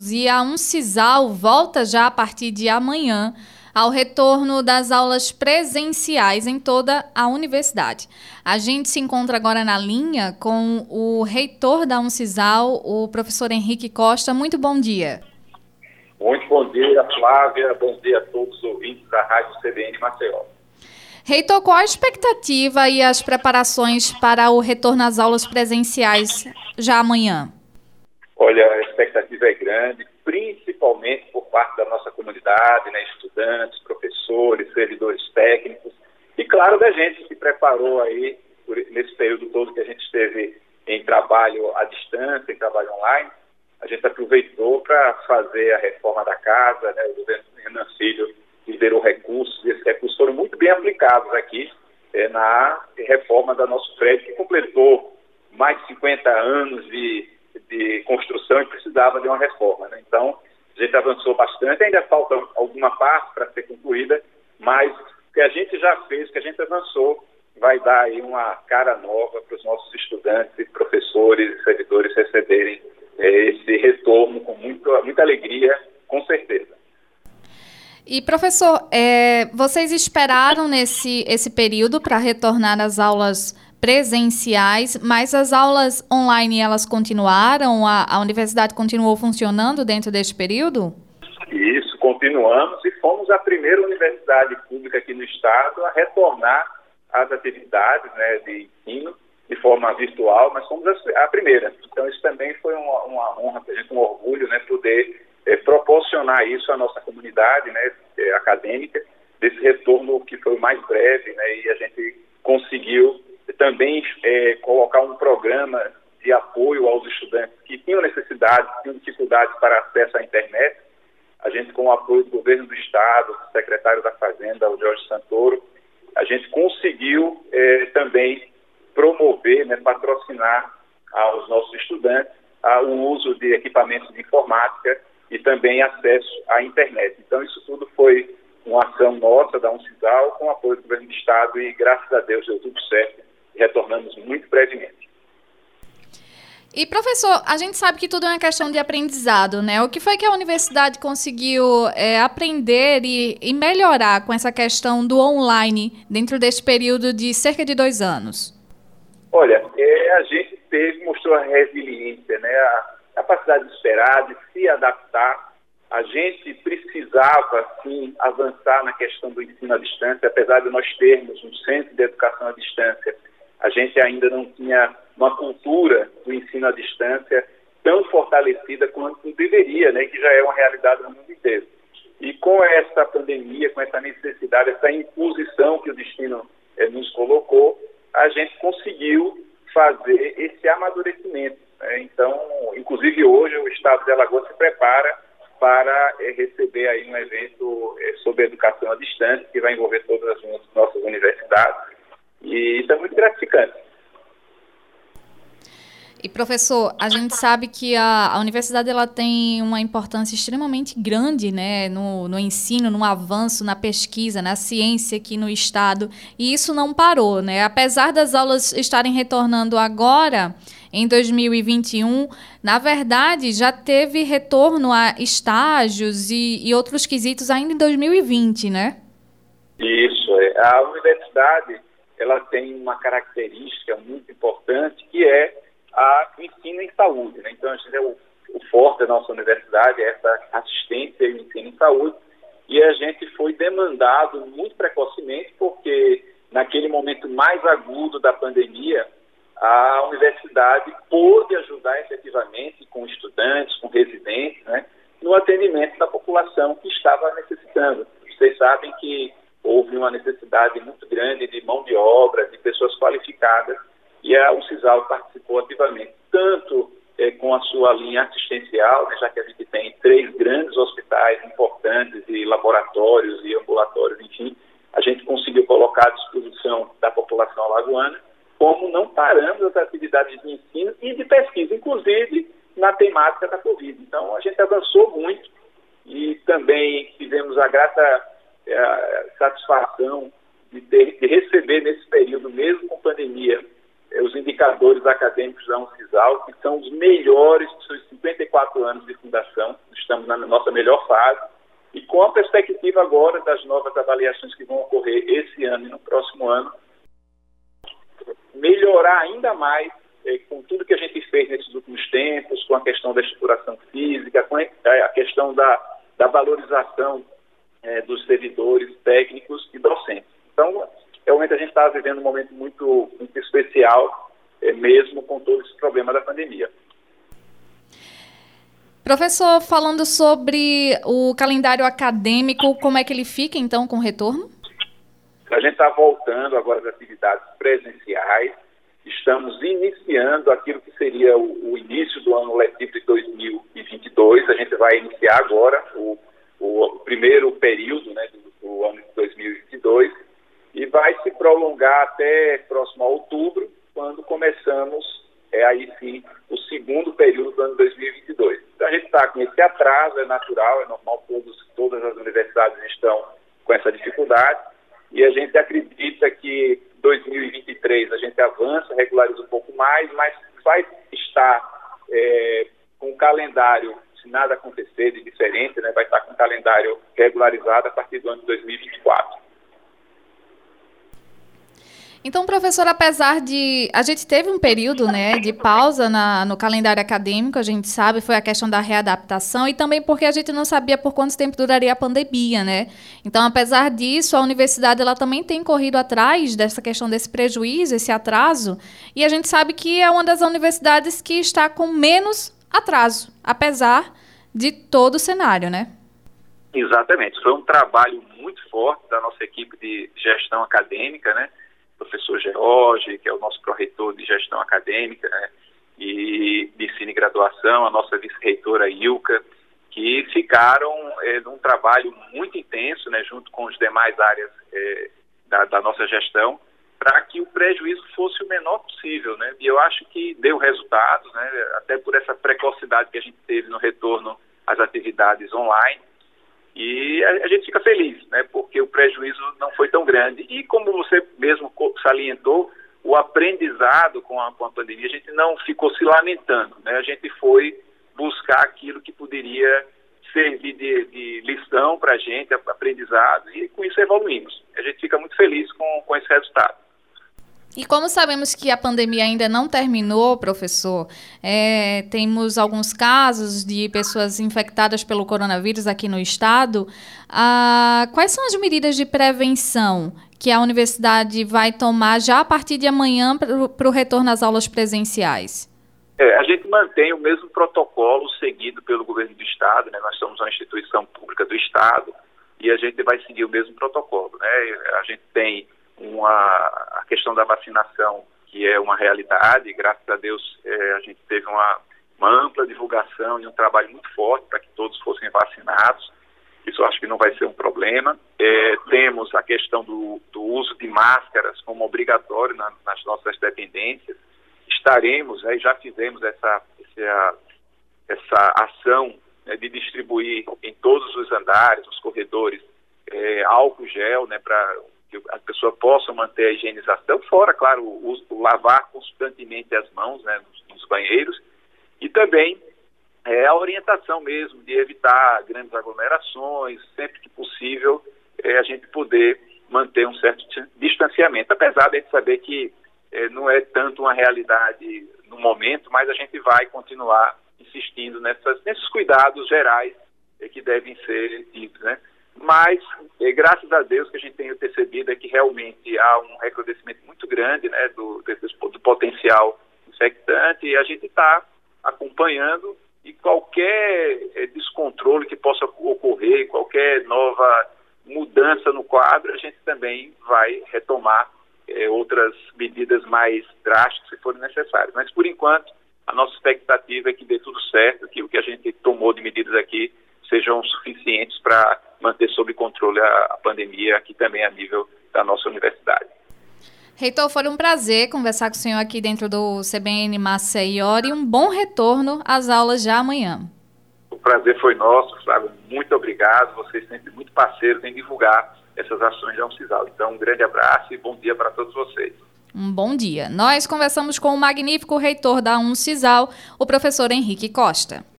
E a Uncisal volta já a partir de amanhã ao retorno das aulas presenciais em toda a universidade. A gente se encontra agora na linha com o reitor da Uncisal, o professor Henrique Costa. Muito bom dia. Muito bom dia, Flávia. Bom dia a todos os ouvintes da Rádio CBN Maceió. Reitor, qual a expectativa e as preparações para o retorno às aulas presenciais já amanhã? Olha, a expectativa é grande, principalmente por parte da nossa comunidade, né, estudantes, professores, servidores técnicos, e claro da gente que preparou aí, por, nesse período todo que a gente esteve em trabalho à distância, em trabalho online, a gente aproveitou para fazer a reforma da casa, né, o governo Renan Filho liberou recursos, e esses recursos foram muito bem aplicados aqui é, na reforma da nosso prédio, que completou mais de 50 anos de de construção e precisava de uma reforma. Né? Então, a gente avançou bastante, ainda falta alguma parte para ser concluída, mas o que a gente já fez, o que a gente avançou, vai dar aí uma cara nova para os nossos estudantes, professores e servidores receberem é, esse retorno com muito, muita alegria, com certeza. E professor, é, vocês esperaram nesse esse período para retornar às aulas presenciais, mas as aulas online elas continuaram? A, a universidade continuou funcionando dentro deste período? Isso, continuamos e fomos a primeira universidade pública aqui no estado a retornar às atividades né, de ensino de forma virtual, mas fomos a, a primeira. Então isso também foi uma, uma honra um orgulho, né, poder é, proporcionar isso à nossa comunidade né, é, acadêmica, desse retorno que foi o mais breve, né, e a gente conseguiu também é, colocar um programa de apoio aos estudantes que tinham necessidade, tinham dificuldades para acesso à internet. A gente, com o apoio do governo do Estado, do secretário da Fazenda, o Jorge Santoro, a gente conseguiu é, também promover, né, patrocinar aos nossos estudantes a, o uso de equipamentos de informática e também acesso à internet. Então, isso tudo foi uma ação nossa da Uncisal com apoio do governo do Estado e, graças a Deus, deu tudo certo retornamos muito brevemente. E professor, a gente sabe que tudo é uma questão de aprendizado, né? O que foi que a universidade conseguiu é, aprender e, e, melhorar com essa questão do online dentro deste período de cerca de dois anos? Olha, é, a gente teve, mostrou a resiliência, né? A capacidade de esperar, de se adaptar. A gente precisava, sim, avançar na questão do ensino à distância, apesar de nós termos um centro de educação à distância a gente ainda não tinha uma cultura do ensino à distância tão fortalecida quanto deveria, né, que já é uma realidade no mundo inteiro. E com essa pandemia, com essa necessidade, essa imposição que o destino eh, nos colocou, a gente conseguiu fazer esse amadurecimento. Né? Então, inclusive hoje o Estado de Alagoas se prepara para eh, receber aí um evento eh, sobre educação à distância que vai envolver todas as nossas universidades e isso é muito gratificante. E professor, a gente sabe que a, a universidade ela tem uma importância extremamente grande, né, no, no ensino, no avanço, na pesquisa, na ciência aqui no estado, e isso não parou, né? Apesar das aulas estarem retornando agora, em 2021, na verdade, já teve retorno a estágios e, e outros quesitos ainda em 2020, né? Isso, é. a universidade ela tem uma característica muito importante que é a ensino em saúde. Né? Então, a gente é o, o forte da nossa universidade é essa assistência e ensino em saúde e a gente foi demandado muito precocemente porque naquele momento mais agudo da pandemia a universidade pôde ajudar efetivamente com estudantes, com residentes, né, no atendimento da população que estava necessitando. Vocês sabem que houve uma necessidade muito grande de mão de obra, de pessoas qualificadas, e a UCISAL participou ativamente, tanto eh, com a sua linha assistencial, né, já que a gente tem três grandes hospitais importantes e laboratórios e ambulatórios, enfim, a gente conseguiu colocar à disposição da população alagoana, como não parando as atividades de ensino e de pesquisa, inclusive na temática da Covid. Então, a gente avançou muito e também tivemos a grata é, satisfação de, ter, de, receber nesse período, mesmo com pandemia, os indicadores acadêmicos da Uncisal, que são os melhores dos seus 54 anos de fundação. Estamos na nossa melhor fase. E com a perspectiva agora das novas avaliações que vão ocorrer esse ano e no próximo ano, melhorar ainda mais é, com tudo que a gente fez nesses últimos tempos, com a questão da estruturação física, com a questão da, da valorização é, dos servidores técnicos e docentes. Então, realmente a gente está vivendo um momento muito, muito especial, é, mesmo com todo esse problema da pandemia. Professor, falando sobre o calendário acadêmico, como é que ele fica então com o retorno? A gente está voltando agora às atividades presenciais, estamos iniciando aquilo que seria o, o, início do ano letivo de 2022. A gente vai iniciar agora o, o primeiro período né, do, do, ano de 2022 e vai se prolongar até próximo a outubro, quando começamos é aí sim o segundo período do ano 2022. Então a gente está com esse atraso, é natural, é normal, todos, todas as universidades estão com essa dificuldade e a gente acredita que 2023 a gente avança, regulariza um pouco mais, mas vai estar é, com o calendário, se nada acontecer de diferente, né, vai estar com o calendário regularizado a partir do ano de 2024. Então, professor, apesar de. A gente teve um período né, de pausa na, no calendário acadêmico, a gente sabe, foi a questão da readaptação e também porque a gente não sabia por quanto tempo duraria a pandemia, né? Então, apesar disso, a universidade ela também tem corrido atrás dessa questão desse prejuízo, esse atraso, e a gente sabe que é uma das universidades que está com menos atraso, apesar de todo o cenário, né? Exatamente. Foi um trabalho muito forte da nossa equipe de gestão acadêmica, né? Professor George, que é o nosso pró-reitor de gestão acadêmica né, e de ensino e graduação, a nossa vice-reitora Ilka, que ficaram é, num trabalho muito intenso, né, junto com as demais áreas é, da, da, nossa gestão, para que o prejuízo fosse o menor possível. Né? E eu acho que deu resultados, né, até por essa precocidade que a gente teve no retorno às atividades online. E a, a, gente fica feliz, né, porque o prejuízo não foi tão grande. E como você mesmo salientou, o aprendizado com a, com a pandemia, a gente não ficou se lamentando, né, a gente foi buscar aquilo que poderia servir de, de lição para a gente, aprendizado, e com isso evoluímos. A gente fica muito feliz com, com esse resultado. E como sabemos que a pandemia ainda não terminou, professor, é, temos alguns casos de pessoas infectadas pelo coronavírus aqui no estado. Ah, quais são as medidas de prevenção que a universidade vai tomar já a partir de amanhã para o retorno às aulas presenciais? É, a gente mantém o mesmo protocolo seguido pelo governo do estado, né? nós somos uma instituição pública do estado e a gente vai seguir o mesmo protocolo. Né? A gente tem uma, questão da vacinação, que é uma realidade, graças a Deus é, a gente teve uma, uma ampla divulgação e um trabalho muito forte para que todos fossem vacinados. Isso acho que não vai ser um problema. É, temos a questão do, do, uso de máscaras como obrigatório na, nas nossas dependências. Estaremos, aí já fizemos essa, essa, essa ação né, de distribuir em todos os andares, os corredores, é, álcool gel, né, para que a pessoa possa manter a higienização, fora, claro, o, o lavar constantemente as mãos né, nos, nos banheiros, e também é, a orientação mesmo de evitar grandes aglomerações, sempre que possível, é, a gente poder manter um certo distanciamento, apesar de a gente saber que é, não é tanto uma realidade no momento, mas a gente vai continuar insistindo nessas, nesses cuidados gerais é, que devem ser tidos, né? mas é, graças a Deus que a gente tem percebido é que realmente há um recrudescimento muito grande né, do, do potencial infectante e a gente está acompanhando e qualquer é, descontrole que possa ocorrer, qualquer nova mudança no quadro, a gente também vai retomar é, outras medidas mais drásticas se forem necessárias. Mas por enquanto a nossa expectativa é que dê tudo certo, que o que a gente tomou de medidas aqui sejam suficientes para manter sob controle a, a pandemia aqui também a nível da nossa universidade. Reitor, foi um prazer conversar com o senhor aqui dentro do CBN Maceió e um bom retorno às aulas já amanhã. O prazer foi nosso, Flávio. Muito obrigado. Vocês sempre muito parceiros em divulgar essas ações da Uncisal. Então, um grande abraço e bom dia para todos vocês. Um bom dia. Nós conversamos com o magnífico reitor da Uncisal, o professor Henrique Costa.